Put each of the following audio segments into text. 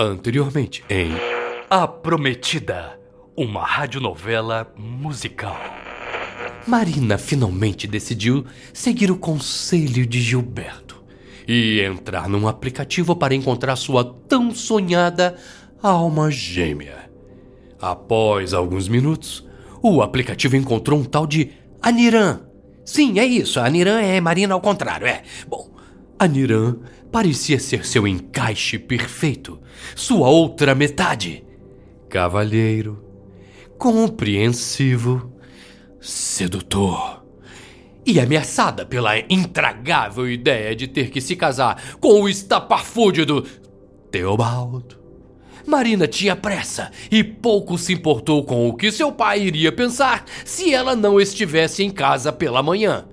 Anteriormente em A Prometida, uma radionovela musical. Marina finalmente decidiu seguir o conselho de Gilberto e entrar num aplicativo para encontrar sua tão sonhada alma gêmea. Após alguns minutos, o aplicativo encontrou um tal de Aniran. Sim, é isso, Aniran é Marina ao contrário, é. Bom, Aniran parecia ser seu encaixe perfeito, sua outra metade. Cavalheiro, compreensivo, sedutor. E ameaçada pela intragável ideia de ter que se casar com o estapafúrdio do Teobaldo. Marina tinha pressa e pouco se importou com o que seu pai iria pensar se ela não estivesse em casa pela manhã.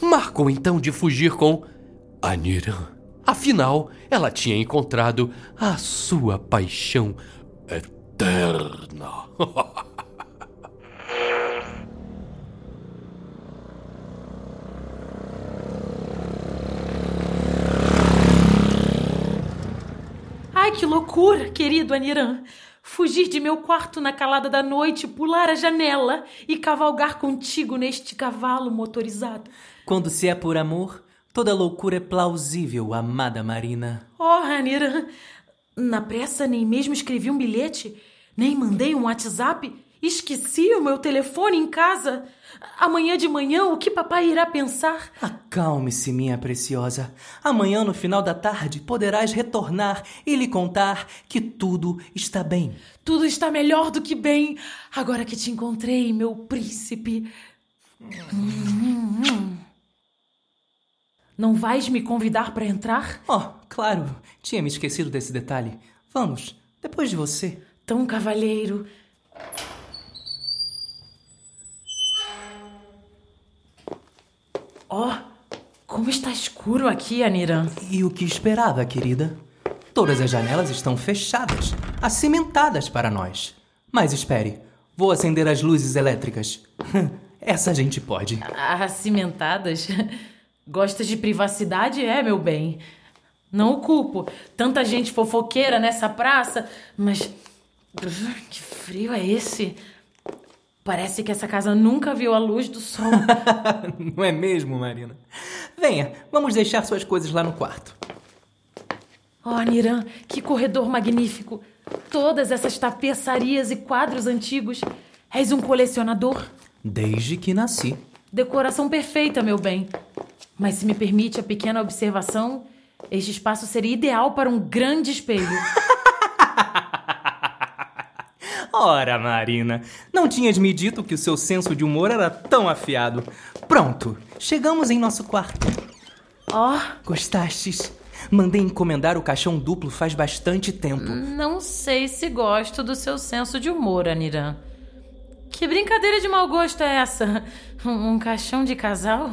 Marcou então de fugir com Aniran. Afinal, ela tinha encontrado a sua paixão eterna. Ai, que loucura, querido Aniran! Fugir de meu quarto na calada da noite, pular a janela e cavalgar contigo neste cavalo motorizado. Quando se é por amor, toda loucura é plausível, amada Marina. Oh, Aniran! Na pressa, nem mesmo escrevi um bilhete, nem mandei um WhatsApp. Esqueci o meu telefone em casa. Amanhã de manhã, o que papai irá pensar? Acalme-se, minha preciosa. Amanhã, no final da tarde, poderás retornar e lhe contar que tudo está bem. Tudo está melhor do que bem, agora que te encontrei, meu príncipe. Não vais me convidar para entrar? Oh, claro, tinha me esquecido desse detalhe. Vamos, depois de você. Tão cavalheiro. Oh, como está escuro aqui, Aniran. E o que esperava, querida? Todas as janelas estão fechadas, acimentadas para nós. Mas espere, vou acender as luzes elétricas. Essa a gente pode. Acimentadas? Gostas de privacidade, é, meu bem? Não o culpo. Tanta gente fofoqueira nessa praça, mas. Que frio é esse? Parece que essa casa nunca viu a luz do sol. Não é mesmo, Marina? Venha, vamos deixar suas coisas lá no quarto. Oh, Niran, que corredor magnífico! Todas essas tapeçarias e quadros antigos. És um colecionador? Desde que nasci. Decoração perfeita, meu bem. Mas se me permite a pequena observação, este espaço seria ideal para um grande espelho. Ora, Marina, não tinhas me dito que o seu senso de humor era tão afiado. Pronto, chegamos em nosso quarto. Oh, Gostastes? Mandei encomendar o caixão duplo faz bastante tempo. não sei se gosto do seu senso de humor, Aniran. Que brincadeira de mau gosto é essa? Um caixão de casal?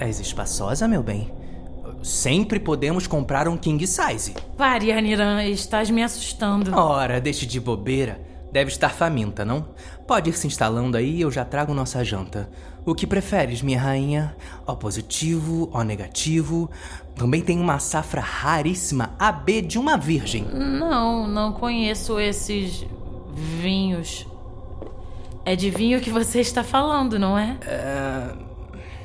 És espaçosa, meu bem? Sempre podemos comprar um king size. Pare, Aniran, estás me assustando. Ora, deixe de bobeira. Deve estar faminta, não? Pode ir se instalando aí e eu já trago nossa janta. O que preferes, minha rainha? O positivo, O negativo? Também tem uma safra raríssima AB de uma virgem. Não, não conheço esses vinhos. É de vinho que você está falando, não é?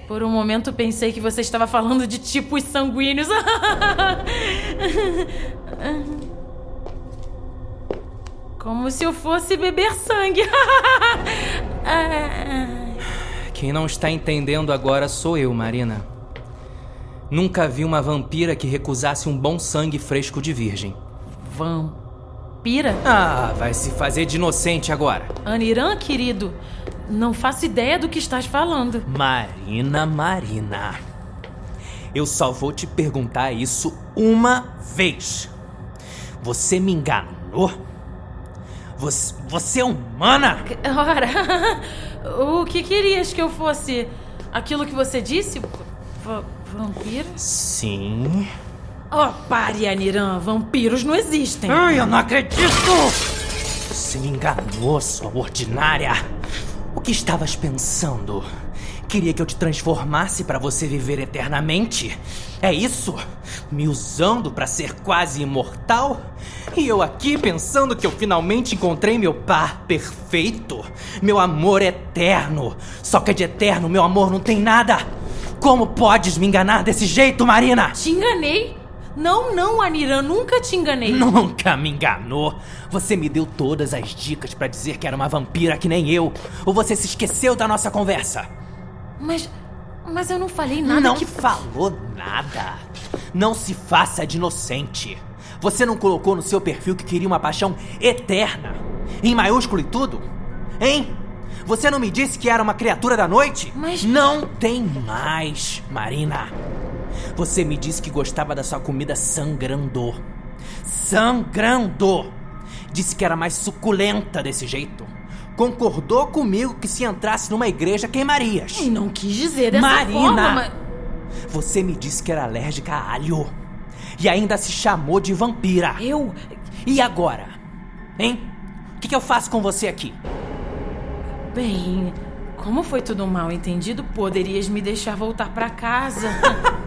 Por um momento pensei que você estava falando de tipos sanguíneos. Como se eu fosse beber sangue. Quem não está entendendo agora sou eu, Marina. Nunca vi uma vampira que recusasse um bom sangue fresco de virgem. Vampira? Ah, vai se fazer de inocente agora. Aniran, querido, não faço ideia do que estás falando. Marina, Marina. Eu só vou te perguntar isso uma vez. Você me enganou? Você, você é humana? Ora, o que querias que eu fosse? Aquilo que você disse? Va- vampiro? Sim. Oh, pare, Aniran. Vampiros não existem. Ai, eu não acredito! Você me enganou, sua ordinária. O que estavas pensando? Queria que eu te transformasse para você viver eternamente? É isso? Me usando para ser quase imortal? E eu aqui pensando que eu finalmente encontrei meu par perfeito? Meu amor eterno. Só que de eterno meu amor não tem nada. Como podes me enganar desse jeito, Marina? Te enganei? Não, não, Aniran, nunca te enganei. Nunca me enganou. Você me deu todas as dicas para dizer que era uma vampira que nem eu. Ou você se esqueceu da nossa conversa? Mas. Mas eu não falei nada não que. falou nada. Não se faça de inocente. Você não colocou no seu perfil que queria uma paixão eterna? Em maiúsculo e tudo? Hein? Você não me disse que era uma criatura da noite? Mas. Não tem mais, Marina. Você me disse que gostava da sua comida sangrando. Sangrando! Disse que era mais suculenta desse jeito. Concordou comigo que se entrasse numa igreja queimarias. E não quis dizer dessa Marina! forma, mas... Você me disse que era alérgica a alho. E ainda se chamou de vampira. Eu. E agora? Hein? O que, que eu faço com você aqui? Bem, como foi tudo mal entendido, poderias me deixar voltar pra casa.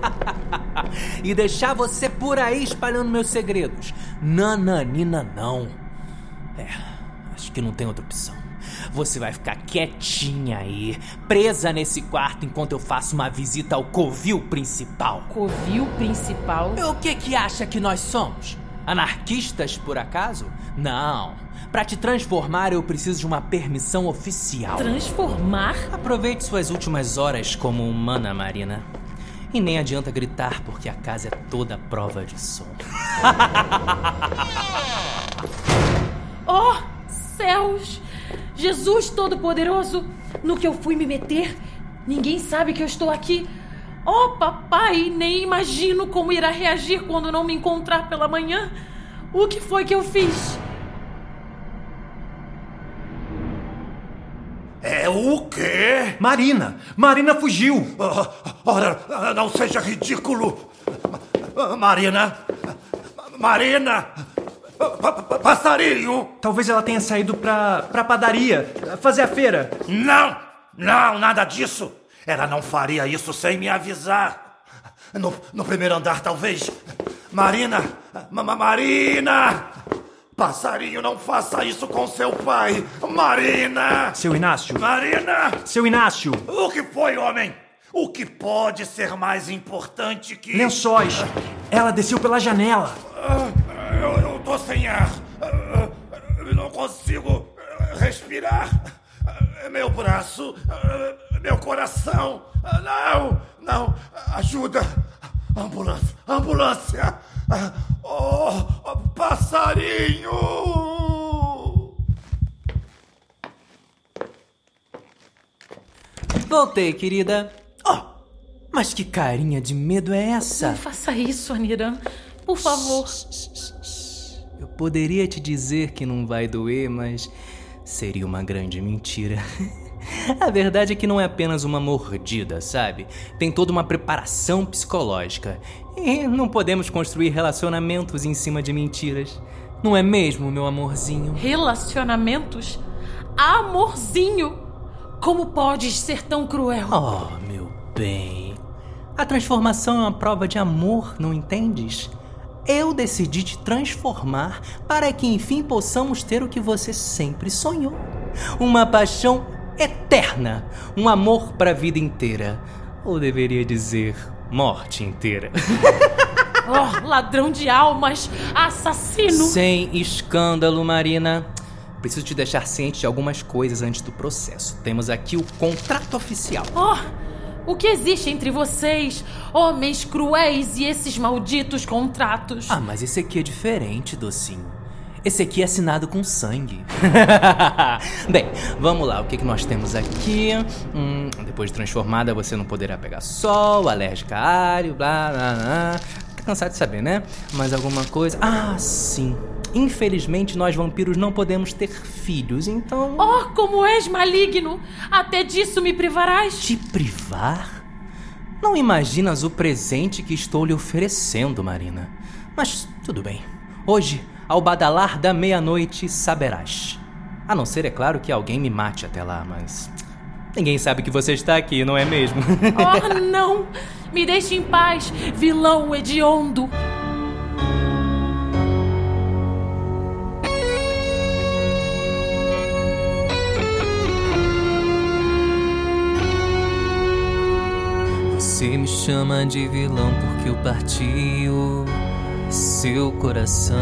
e deixar você por aí espalhando meus segredos. Nananina, não. É, acho que não tem outra opção. Você vai ficar quietinha aí, presa nesse quarto enquanto eu faço uma visita ao covil principal. Covil principal? O que que acha que nós somos? Anarquistas, por acaso? Não. Para te transformar, eu preciso de uma permissão oficial. Transformar? Aproveite suas últimas horas como humana, Marina. E nem adianta gritar, porque a casa é toda prova de som. oh, céus! Jesus Todo-Poderoso! No que eu fui me meter? Ninguém sabe que eu estou aqui. Oh, papai, nem imagino como irá reagir quando não me encontrar pela manhã. O que foi que eu fiz? O quê? Marina! Marina fugiu! Ah, ora, não seja ridículo! Marina! Marina! Pa- Passarinho! Talvez ela tenha saído pra, pra padaria, fazer a feira. Não! Não, nada disso! Ela não faria isso sem me avisar. No, no primeiro andar, talvez. Marina! Ma- ma- Marina! Passarinho, não faça isso com seu pai! Marina! Seu Inácio! Marina! Seu Inácio! O que foi, homem? O que pode ser mais importante que. Lençóis! Ela desceu pela janela! Ah, Eu, eu tô sem ar. Ah, eu Não consigo ah, respirar. Ah, Meu braço. ah, Meu coração. Ah, Não, não. Ajuda. Ambulância. Ambulância. Oh, oh, passarinho. Voltei, querida. Oh, mas que carinha de medo é essa? Não faça isso, Aniran. Por favor. Eu poderia te dizer que não vai doer, mas seria uma grande mentira. A verdade é que não é apenas uma mordida, sabe? Tem toda uma preparação psicológica. E não podemos construir relacionamentos em cima de mentiras. Não é mesmo, meu amorzinho? Relacionamentos? Amorzinho! Como podes ser tão cruel? Oh, meu bem. A transformação é uma prova de amor, não entendes? Eu decidi te transformar para que enfim possamos ter o que você sempre sonhou: uma paixão eterna, um amor para a vida inteira. Ou deveria dizer, morte inteira. Oh, ladrão de almas! Assassino! Sem escândalo, Marina. Preciso te deixar ciente de algumas coisas antes do processo. Temos aqui o contrato oficial. Oh, o que existe entre vocês, homens cruéis e esses malditos contratos? Ah, mas esse aqui é diferente, docinho. Esse aqui é assinado com sangue. Bem, vamos lá. O que, que nós temos aqui? Hum, depois de transformada, você não poderá pegar sol, alérgica a alho, blá, blá, blá. Tá cansado de saber, né? Mais alguma coisa? Ah, sim. Infelizmente, nós vampiros não podemos ter filhos, então. Oh, como és maligno! Até disso me privarás? Te privar? Não imaginas o presente que estou lhe oferecendo, Marina. Mas tudo bem. Hoje, ao badalar da meia-noite, saberás. A não ser, é claro, que alguém me mate até lá, mas. Ninguém sabe que você está aqui, não é mesmo? Oh, não! Me deixe em paz, vilão hediondo! Você me chama de vilão porque eu parti o seu coração.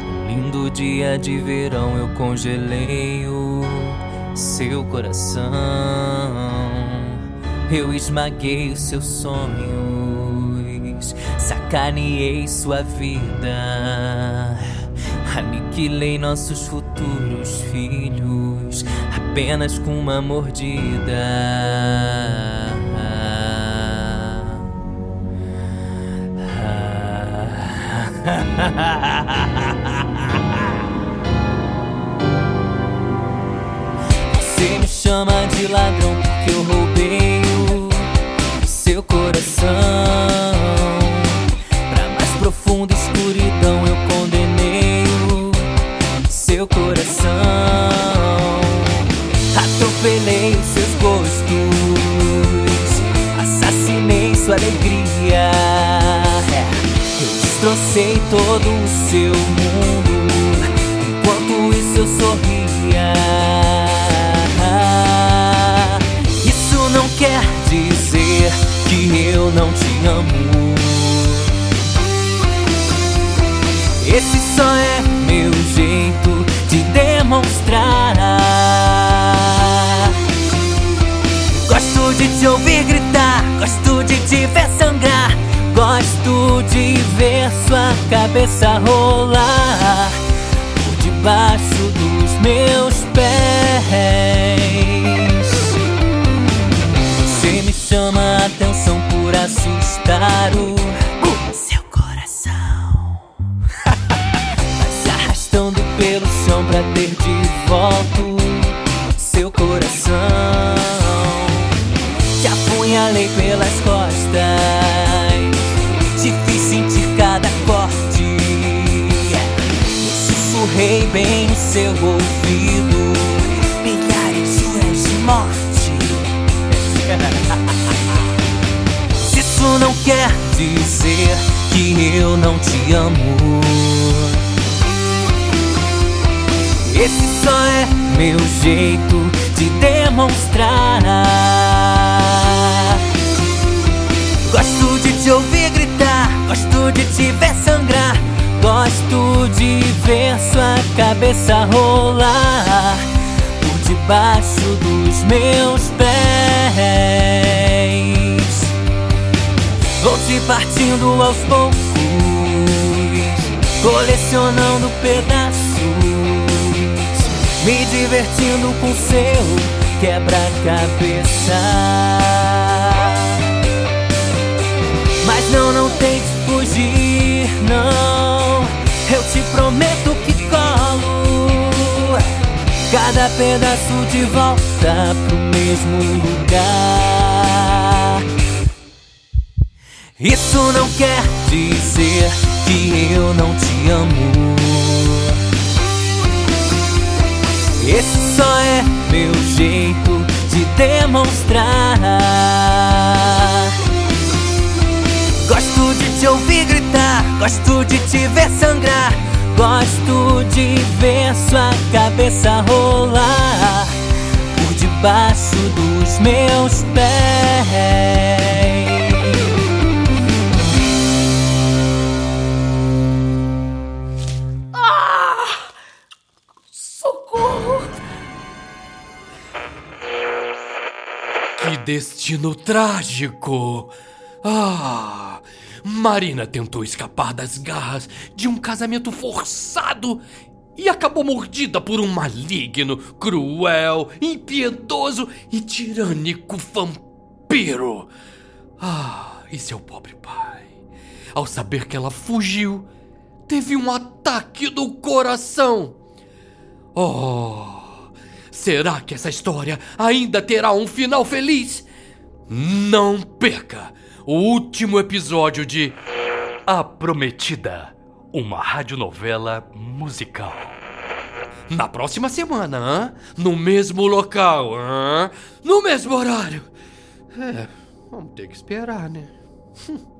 Um lindo dia de verão eu congelei o seu coração. Eu esmaguei os seus sonhos, sacaneei sua vida. Aniquilei nossos futuros filhos apenas com uma mordida. Você me chama de ladrão porque eu roubei o seu coração. Pra mais profunda escuridão eu condenei o seu coração. Atropelei os seus gostos, assassinei sua alegria. Destrocei todo o seu mundo enquanto isso eu sorria. Isso não quer dizer que eu não te amo. Esse só é meu jeito de demonstrar. Gosto de te ouvir gritar, gosto de te ver sangrar, gosto de ver sua cabeça rolar por debaixo dos meus pés. Você me chama a atenção por assustar o sussurrei bem no seu ouvido, milhares de juras de morte. Isso não quer dizer que eu não te amo. Esse só é meu jeito de demonstrar. Cabeça rolar por debaixo dos meus pés. Vou te partindo aos poucos, colecionando pedaços, me divertindo com seu quebra-cabeça. Pedaço de volta pro mesmo lugar. Isso não quer dizer que eu não te amo. Esse só é meu jeito de demonstrar. Gosto de te ouvir gritar, gosto de te ver sangrar, gosto de ver sua cabeça rolar por debaixo dos meus pés. Que destino trágico! Ah! Marina tentou escapar das garras de um casamento forçado e acabou mordida por um maligno, cruel, impiedoso e tirânico vampiro. Ah, e seu pobre pai, ao saber que ela fugiu, teve um ataque do coração. Oh, será que essa história ainda terá um final feliz? Não perca o último episódio de A Prometida, uma radionovela musical. Na próxima semana, hã? No mesmo local, hã? No mesmo horário. É, vamos ter que esperar, né? Hum.